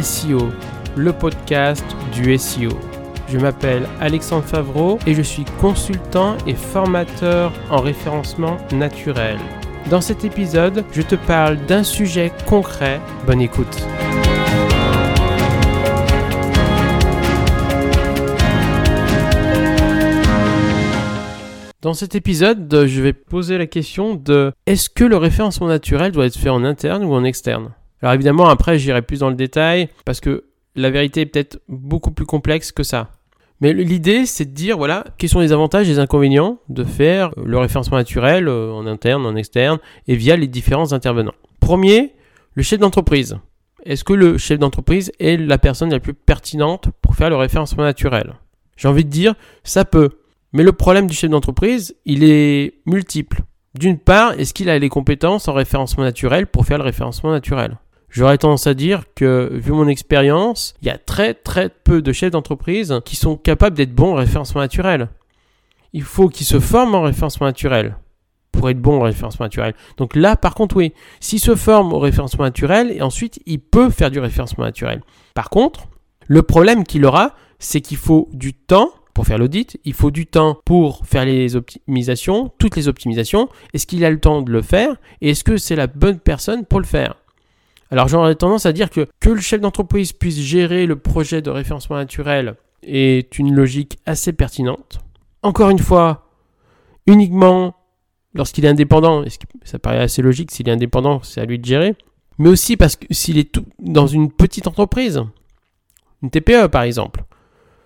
SEO, le podcast du SEO. Je m'appelle Alexandre Favreau et je suis consultant et formateur en référencement naturel. Dans cet épisode, je te parle d'un sujet concret. Bonne écoute. Dans cet épisode, je vais poser la question de est-ce que le référencement naturel doit être fait en interne ou en externe? Alors évidemment, après, j'irai plus dans le détail parce que la vérité est peut-être beaucoup plus complexe que ça. Mais l'idée, c'est de dire, voilà, quels sont les avantages et les inconvénients de faire le référencement naturel euh, en interne, en externe et via les différents intervenants. Premier, le chef d'entreprise. Est-ce que le chef d'entreprise est la personne la plus pertinente pour faire le référencement naturel? J'ai envie de dire, ça peut. Mais le problème du chef d'entreprise, il est multiple. D'une part, est-ce qu'il a les compétences en référencement naturel pour faire le référencement naturel? J'aurais tendance à dire que, vu mon expérience, il y a très très peu de chefs d'entreprise qui sont capables d'être bons en référencement naturel. Il faut qu'ils se forment en référencement naturel pour être bons en référencement naturel. Donc là, par contre, oui, s'il se forme au référencement naturel, et ensuite, il peut faire du référencement naturel. Par contre, le problème qu'il aura, c'est qu'il faut du temps pour faire l'audit, il faut du temps pour faire les optimisations, toutes les optimisations. Est-ce qu'il a le temps de le faire? Et est-ce que c'est la bonne personne pour le faire? Alors j'aurais tendance à dire que que le chef d'entreprise puisse gérer le projet de référencement naturel est une logique assez pertinente. Encore une fois, uniquement lorsqu'il est indépendant, ça paraît assez logique, s'il est indépendant, c'est à lui de gérer. Mais aussi parce que s'il est dans une petite entreprise, une TPE par exemple,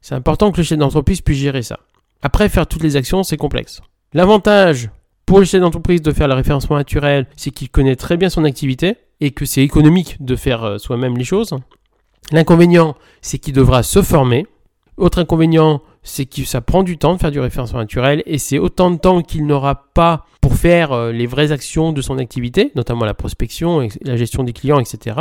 c'est important que le chef d'entreprise puisse gérer ça. Après, faire toutes les actions, c'est complexe. L'avantage pour le chef d'entreprise de faire le référencement naturel, c'est qu'il connaît très bien son activité et que c'est économique de faire euh, soi-même les choses. L'inconvénient, c'est qu'il devra se former. Autre inconvénient, c'est que ça prend du temps de faire du référencement naturel et c'est autant de temps qu'il n'aura pas pour faire euh, les vraies actions de son activité, notamment la prospection, la gestion des clients, etc.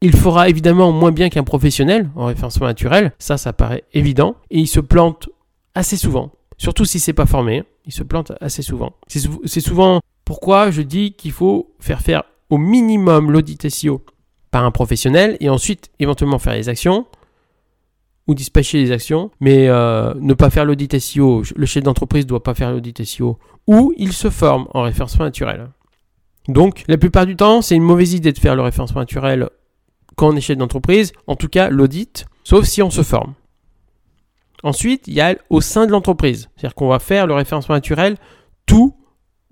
Il fera évidemment moins bien qu'un professionnel en référencement naturel, ça ça paraît évident, et il se plante assez souvent. Surtout si c'est pas formé, il se plante assez souvent. C'est souvent pourquoi je dis qu'il faut faire faire au minimum l'audit SEO par un professionnel et ensuite éventuellement faire les actions ou dispatcher les actions, mais euh, ne pas faire l'audit SEO. Le chef d'entreprise ne doit pas faire l'audit SEO ou il se forme en référencement naturel. Donc, la plupart du temps, c'est une mauvaise idée de faire le référencement naturel quand on est chef d'entreprise, en tout cas l'audit, sauf si on se forme. Ensuite, il y a au sein de l'entreprise, c'est-à-dire qu'on va faire le référencement naturel tout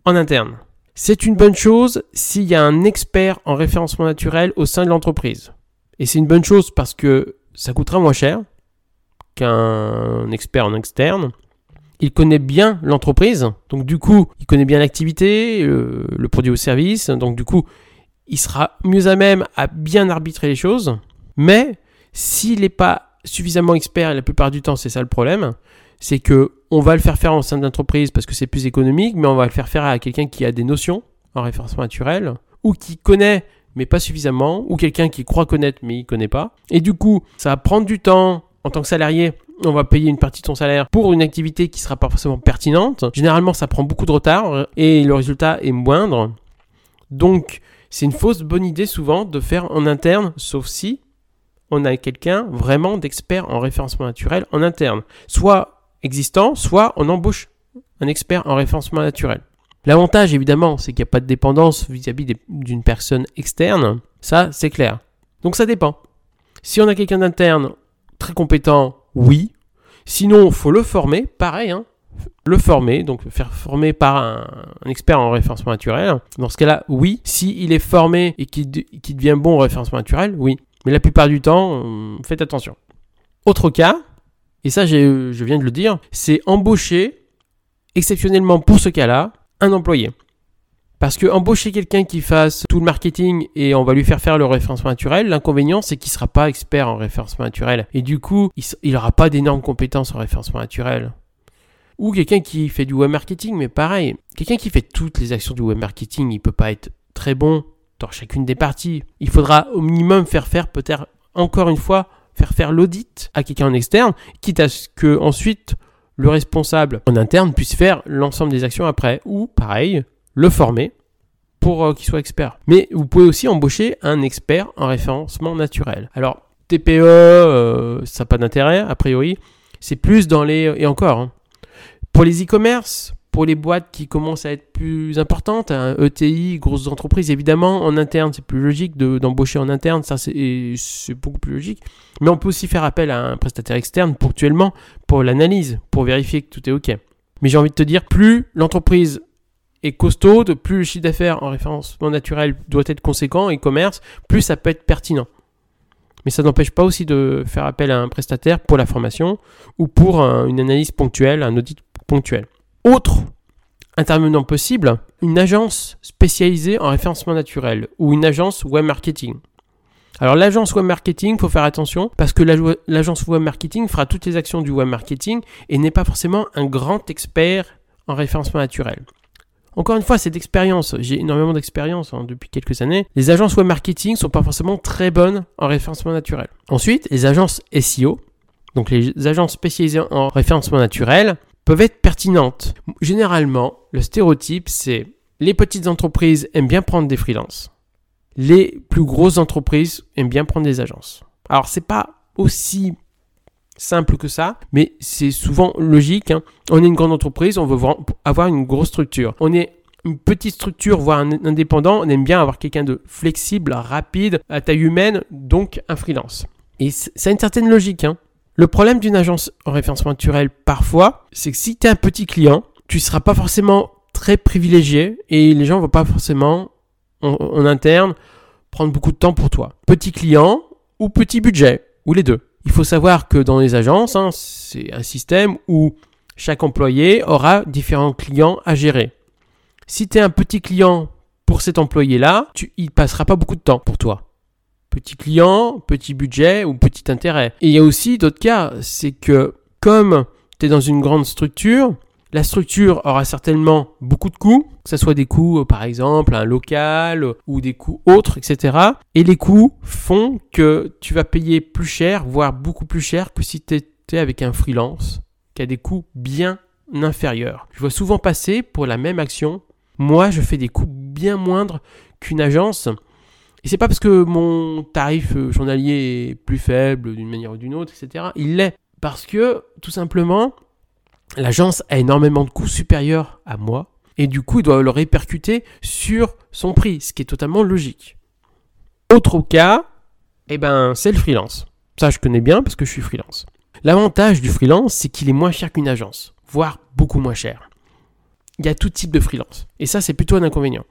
en interne. C'est une bonne chose s'il y a un expert en référencement naturel au sein de l'entreprise. Et c'est une bonne chose parce que ça coûtera moins cher qu'un expert en externe. Il connaît bien l'entreprise, donc du coup, il connaît bien l'activité, le, le produit ou service, donc du coup, il sera mieux à même à bien arbitrer les choses. Mais s'il n'est pas suffisamment expert, et la plupart du temps c'est ça le problème, c'est que on va le faire faire en sein d'entreprise parce que c'est plus économique, mais on va le faire faire à quelqu'un qui a des notions en référencement naturel ou qui connaît mais pas suffisamment, ou quelqu'un qui croit connaître mais il connaît pas. Et du coup, ça va prendre du temps en tant que salarié. On va payer une partie de son salaire pour une activité qui sera pas forcément pertinente. Généralement, ça prend beaucoup de retard et le résultat est moindre. Donc, c'est une fausse bonne idée souvent de faire en interne, sauf si on a quelqu'un vraiment d'expert en référencement naturel en interne. Soit existant, soit on embauche un expert en référencement naturel. L'avantage évidemment, c'est qu'il n'y a pas de dépendance vis-à-vis d'une personne externe. Ça, c'est clair. Donc ça dépend. Si on a quelqu'un d'interne très compétent, oui. Sinon, faut le former, pareil. Hein le former, donc faire former par un, expert en référencement naturel. Dans ce cas-là, oui. S'il est formé et qu'il devient bon en référencement naturel, oui. Mais la plupart du temps, euh, faites attention. Autre cas, et ça je viens de le dire, c'est embaucher, exceptionnellement pour ce cas-là, un employé. Parce que embaucher quelqu'un qui fasse tout le marketing et on va lui faire faire le référencement naturel, l'inconvénient c'est qu'il ne sera pas expert en référencement naturel. Et du coup, il n'aura pas d'énormes compétences en référencement naturel. Ou quelqu'un qui fait du web marketing, mais pareil, quelqu'un qui fait toutes les actions du web marketing, il peut pas être très bon dans chacune des parties. Il faudra au minimum faire faire peut-être encore une fois faire faire l'audit à quelqu'un en externe, quitte à ce que ensuite le responsable en interne puisse faire l'ensemble des actions après, ou pareil, le former pour euh, qu'il soit expert. Mais vous pouvez aussi embaucher un expert en référencement naturel. Alors, TPE, euh, ça n'a pas d'intérêt, a priori. C'est plus dans les... Et encore, hein. pour les e-commerce, pour les boîtes qui commencent à être plus importantes, hein, ETI, grosses entreprises, évidemment, en interne, c'est plus logique d'embaucher en interne, ça c'est beaucoup plus logique. Mais on peut aussi faire appel à un prestataire externe ponctuellement pour l'analyse, pour vérifier que tout est OK. Mais j'ai envie de te dire, plus l'entreprise est costaude, plus le chiffre d'affaires en référencement naturel doit être conséquent et commerce, plus ça peut être pertinent. Mais ça n'empêche pas aussi de faire appel à un prestataire pour la formation ou pour une analyse ponctuelle, un audit ponctuel. Autre intervenant possible, une agence spécialisée en référencement naturel ou une agence web marketing. Alors l'agence web marketing, faut faire attention parce que l'agence web marketing fera toutes les actions du web marketing et n'est pas forcément un grand expert en référencement naturel. Encore une fois, cette expérience, j'ai énormément d'expérience hein, depuis quelques années. Les agences web marketing sont pas forcément très bonnes en référencement naturel. Ensuite, les agences SEO, donc les agences spécialisées en référencement naturel, peuvent être pertinentes. Généralement, le stéréotype, c'est les petites entreprises aiment bien prendre des freelances. Les plus grosses entreprises aiment bien prendre des agences. Alors, c'est pas aussi simple que ça, mais c'est souvent logique. Hein. On est une grande entreprise, on veut avoir une grosse structure. On est une petite structure, voire un indépendant, on aime bien avoir quelqu'un de flexible, rapide, à taille humaine, donc un freelance. Et ça a une certaine logique. Hein. Le problème d'une agence en référencement naturel, parfois, c'est que si tu es un petit client, tu ne seras pas forcément très privilégié et les gens ne vont pas forcément, en interne, prendre beaucoup de temps pour toi. Petit client ou petit budget, ou les deux. Il faut savoir que dans les agences, hein, c'est un système où chaque employé aura différents clients à gérer. Si tu es un petit client pour cet employé-là, tu, il passera pas beaucoup de temps pour toi. Petit client, petit budget ou petit intérêt. Et il y a aussi d'autres cas, c'est que comme tu es dans une grande structure, la structure aura certainement beaucoup de coûts, que ce soit des coûts euh, par exemple un local ou des coûts autres, etc. Et les coûts font que tu vas payer plus cher, voire beaucoup plus cher que si tu étais avec un freelance qui a des coûts bien inférieurs. Je vois souvent passer pour la même action, moi je fais des coûts bien moindres qu'une agence. Et c'est pas parce que mon tarif euh, journalier est plus faible d'une manière ou d'une autre, etc. Il l'est. Parce que, tout simplement, l'agence a énormément de coûts supérieurs à moi et du coup il doit le répercuter sur son prix, ce qui est totalement logique. Autre cas, eh ben, c'est le freelance. Ça je connais bien parce que je suis freelance. L'avantage du freelance, c'est qu'il est moins cher qu'une agence, voire beaucoup moins cher. Il y a tout type de freelance. Et ça, c'est plutôt un inconvénient.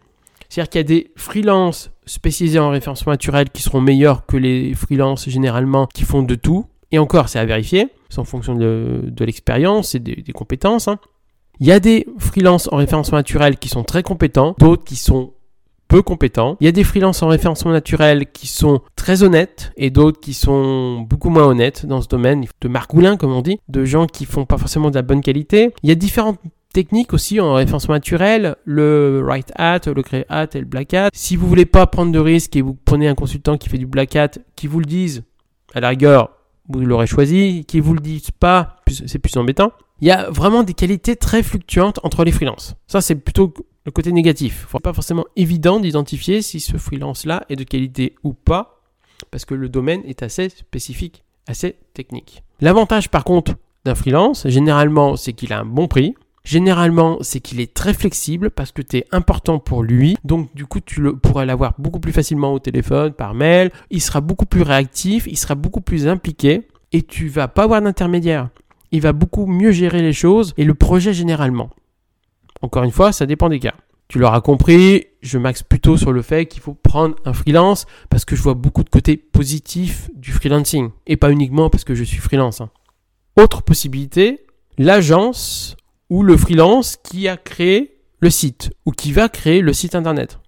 C'est-à-dire qu'il y a des freelances spécialisés en référencement naturel qui seront meilleurs que les freelances généralement qui font de tout. Et encore, c'est à vérifier. C'est en fonction de, l'expérience et des, compétences. Hein. Il y a des freelances en référencement naturel qui sont très compétents, d'autres qui sont peu compétents. Il y a des freelances en référencement naturel qui sont très honnêtes et d'autres qui sont beaucoup moins honnêtes dans ce domaine, de margoulins comme on dit, de gens qui font pas forcément de la bonne qualité. Il y a différentes techniques aussi en référencement naturel, le right hat, le grey hat et le black hat. Si vous voulez pas prendre de risques et vous prenez un consultant qui fait du black hat, qui vous le dise, à la rigueur, vous l'aurez choisi, qui vous le disent pas, c'est plus embêtant. Il y a vraiment des qualités très fluctuantes entre les freelances. Ça, c'est plutôt le côté négatif. Il pas forcément évident d'identifier si ce freelance-là est de qualité ou pas, parce que le domaine est assez spécifique, assez technique. L'avantage, par contre, d'un freelance, généralement, c'est qu'il a un bon prix. Généralement, c'est qu'il est très flexible parce que tu es important pour lui. Donc, du coup, tu le, pourras l'avoir beaucoup plus facilement au téléphone, par mail. Il sera beaucoup plus réactif, il sera beaucoup plus impliqué et tu vas pas avoir d'intermédiaire. Il va beaucoup mieux gérer les choses et le projet généralement. Encore une fois, ça dépend des cas. Tu l'auras compris, je m'axe plutôt sur le fait qu'il faut prendre un freelance parce que je vois beaucoup de côtés positifs du freelancing et pas uniquement parce que je suis freelance. Hein. Autre possibilité, l'agence ou le freelance qui a créé le site ou qui va créer le site internet.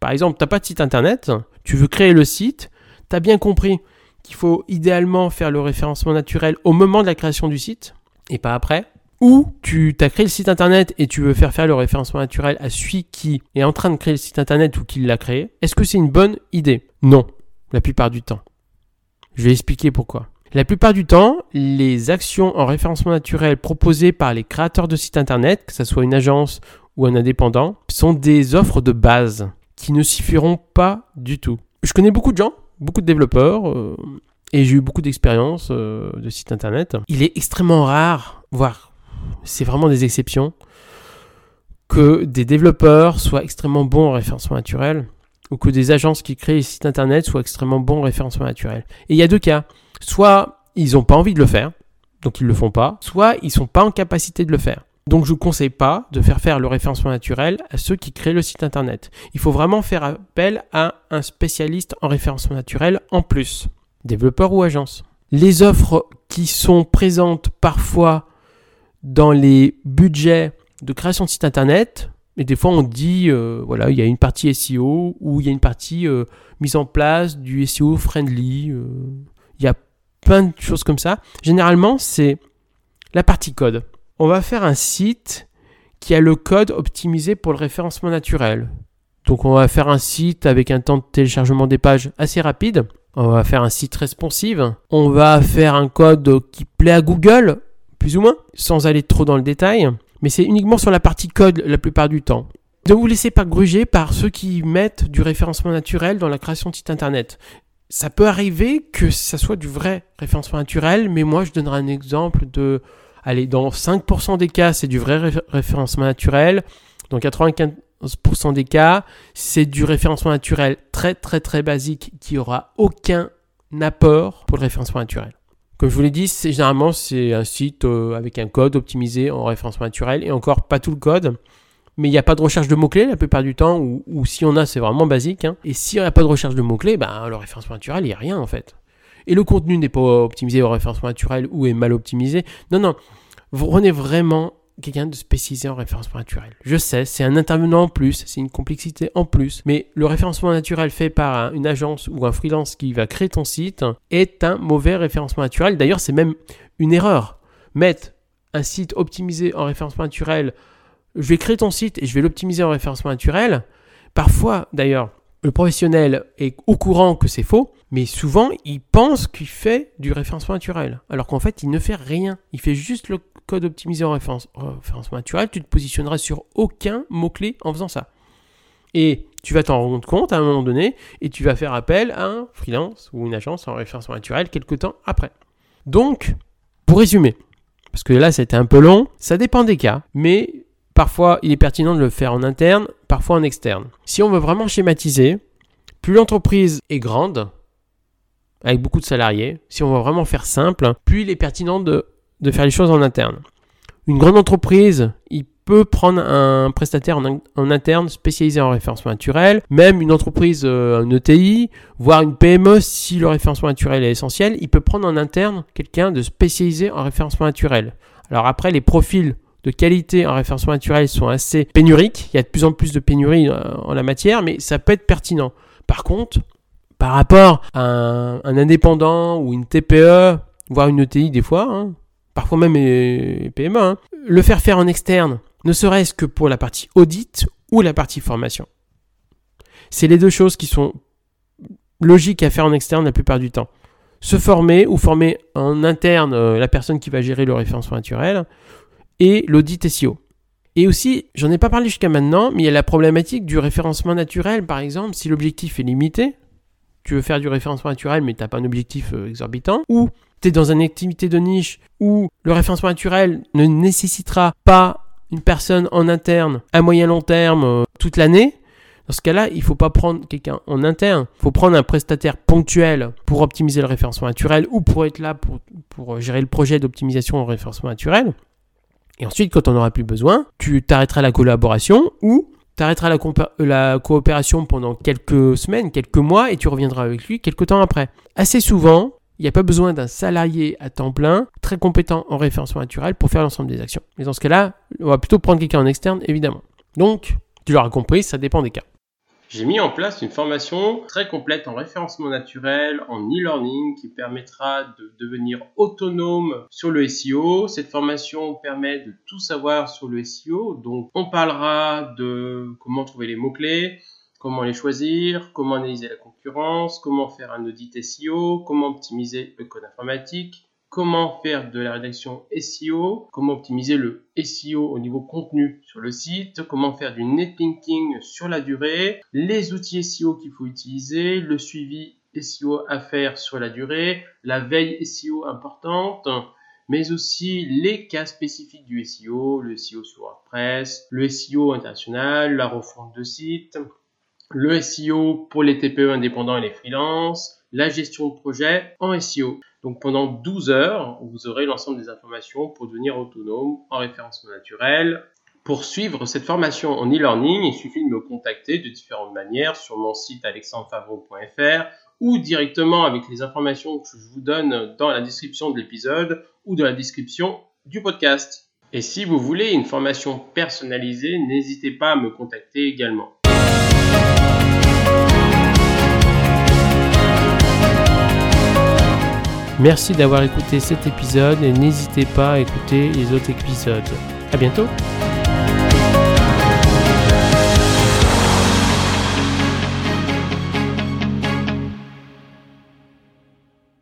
Par exemple, tu n'as pas de site internet, tu veux créer le site, tu as bien compris qu'il faut idéalement faire le référencement naturel au moment de la création du site et pas après. Ou tu as créé le site internet et tu veux faire faire le référencement naturel à celui qui est en train de créer le site internet ou qui l'a créé. Est-ce que c'est une bonne idée? Non, la plupart du temps. Je vais expliquer pourquoi. La plupart du temps, les actions en référencement naturel proposées par les créateurs de sites internet, que ce soit une agence ou un indépendant, sont des offres de base qui ne suffiront pas du tout. Je connais beaucoup de gens, beaucoup de développeurs, euh, et j'ai eu beaucoup d'expériences euh, de sites internet. Il est extrêmement rare, voire c'est vraiment des exceptions, que des développeurs soient extrêmement bons en référencement naturel ou que des agences qui créent des sites internet soient extrêmement bons en référencement naturel. Et il y a deux cas. Soit ils n'ont pas envie de le faire, donc ils ne le font pas, soit ils ne sont pas en capacité de le faire. Donc je ne conseille pas de faire faire le référencement naturel à ceux qui créent le site internet. Il faut vraiment faire appel à un spécialiste en référencement naturel en plus, développeur ou agence. Les offres qui sont présentes parfois dans les budgets de création de site internet, et des fois on dit, euh, voilà, il y a une partie SEO ou il y a une partie euh, mise en place du SEO friendly. Euh, il y a plein de choses comme ça. Généralement, c'est la partie code. On va faire un site qui a le code optimisé pour le référencement naturel. Donc on va faire un site avec un temps de téléchargement des pages assez rapide. On va faire un site responsive. On va faire un code qui plaît à Google, plus ou moins, sans aller trop dans le détail mais c'est uniquement sur la partie code la plupart du temps. Ne vous laissez pas gruger par ceux qui mettent du référencement naturel dans la création de site internet. Ça peut arriver que ça soit du vrai référencement naturel, mais moi je donnerai un exemple de, allez, dans 5% des cas c'est du vrai référencement naturel, dans 95% des cas c'est du référencement naturel très très très basique qui aura aucun apport pour le référencement naturel. Comme je vous l'ai dit, généralement c'est un site euh, avec un code optimisé en référencement naturel et encore pas tout le code. Mais il n'y a pas de recherche de mots-clés la plupart du temps, ou, si on a, c'est vraiment basique. Hein. Et s'il n'y a pas de recherche de mots-clés, ben, le référencement naturel, il n'y a rien en fait. Et le contenu n'est pas optimisé au référencement naturel ou est mal optimisé. Non, non. Vous prenez vraiment quelqu'un de spécialisé en référencement naturel. Je sais, c'est un intervenant en plus, c'est une complexité en plus, mais le référencement naturel fait par une agence ou un freelance qui va créer ton site est un mauvais référencement naturel. D'ailleurs, c'est même une erreur. Mettre un site optimisé en référencement naturel, je vais créer ton site et je vais l'optimiser en référencement naturel. Parfois, d'ailleurs, le professionnel est au courant que c'est faux, mais souvent il pense qu'il fait du référencement naturel, alors qu'en fait il ne fait rien. Il fait juste le code optimisé en référencement naturel, tu te positionneras sur aucun mot-clé en faisant ça. Et tu vas t'en rendre compte à un moment donné et tu vas faire appel à un freelance ou une agence en référencement naturel quelques temps après. Donc, pour résumer, parce que là c'était un peu long, ça dépend des cas, mais parfois il est pertinent de le faire en interne, parfois en externe. Si on veut vraiment schématiser, plus l'entreprise est grande, avec beaucoup de salariés, si on veut vraiment faire simple, plus il est pertinent de de faire les choses en interne. Une grande entreprise, il peut prendre un prestataire en, interne spécialisé en référencement naturel, même une entreprise, euh, un ETI, voire une PME, si le référencement naturel est essentiel, il peut prendre en interne quelqu'un de spécialisé en référencement naturel. Alors après, les profils de qualité en référencement naturel sont assez pénuriques, il y a de plus en plus de pénuries euh, en la matière, mais ça peut être pertinent. Par contre, par rapport à un, un indépendant ou une TPE, voire une ETI des fois, hein, parfois même PME, hein. le faire faire en externe, ne serait-ce que pour la partie audit ou la partie formation. C'est les deux choses qui sont logiques à faire en externe la plupart du temps. Se former ou former en interne euh, la personne qui va gérer le référencement naturel et l'audit SEO. Et aussi, j'en ai pas parlé jusqu'à maintenant, mais il y a la problématique du référencement naturel, par exemple, si l'objectif est limité, tu veux faire du référencement naturel mais tu n'as pas un objectif euh, exorbitant, ou tu dans une activité de niche où le référencement naturel ne nécessitera pas une personne en interne à moyen long terme euh, toute l'année, dans ce cas-là, il ne faut pas prendre quelqu'un en interne. Il faut prendre un prestataire ponctuel pour optimiser le référencement naturel ou pour être là pour, pour gérer le projet d'optimisation au référencement naturel. Et ensuite, quand on n'aura plus besoin, tu t'arrêteras la collaboration ou tu arrêteras la, la, coopération pendant quelques semaines, quelques mois et tu reviendras avec lui quelques temps après. Assez souvent, il n'y a pas besoin d'un salarié à temps plein, très compétent en référencement naturel, pour faire l'ensemble des actions. Mais dans ce cas-là, on va plutôt prendre quelqu'un en externe, évidemment. Donc, tu l'auras compris, ça dépend des cas. J'ai mis en place une formation très complète en référencement naturel, en e-learning, qui permettra de devenir autonome sur le SEO. Cette formation permet de tout savoir sur le SEO. Donc, on parlera de comment trouver les mots-clés, comment les choisir, comment analyser la concurrence, comment faire un audit SEO, comment optimiser le code informatique, comment faire de la rédaction SEO, comment optimiser le SEO au niveau contenu sur le site, comment faire du netlinking sur la durée, les outils SEO qu'il faut utiliser, le suivi SEO à faire sur la durée, la veille SEO importante, mais aussi les cas spécifiques du SEO, le SEO sur WordPress, le SEO international, la refonte de site, le SEO pour les TPE indépendants et les freelances, la gestion de projet en SEO. Donc pendant 12 heures, vous aurez l'ensemble des informations pour devenir autonome en référencement naturel. Pour suivre cette formation en e-learning, il suffit de me contacter de différentes manières sur mon site alexandrefavreau.fr ou directement avec les informations que je vous donne dans la description de l'épisode ou dans la description du podcast. Et si vous voulez une formation personnalisée, n'hésitez pas à me contacter également. Merci d'avoir écouté cet épisode et n'hésitez pas à écouter les autres épisodes. À bientôt!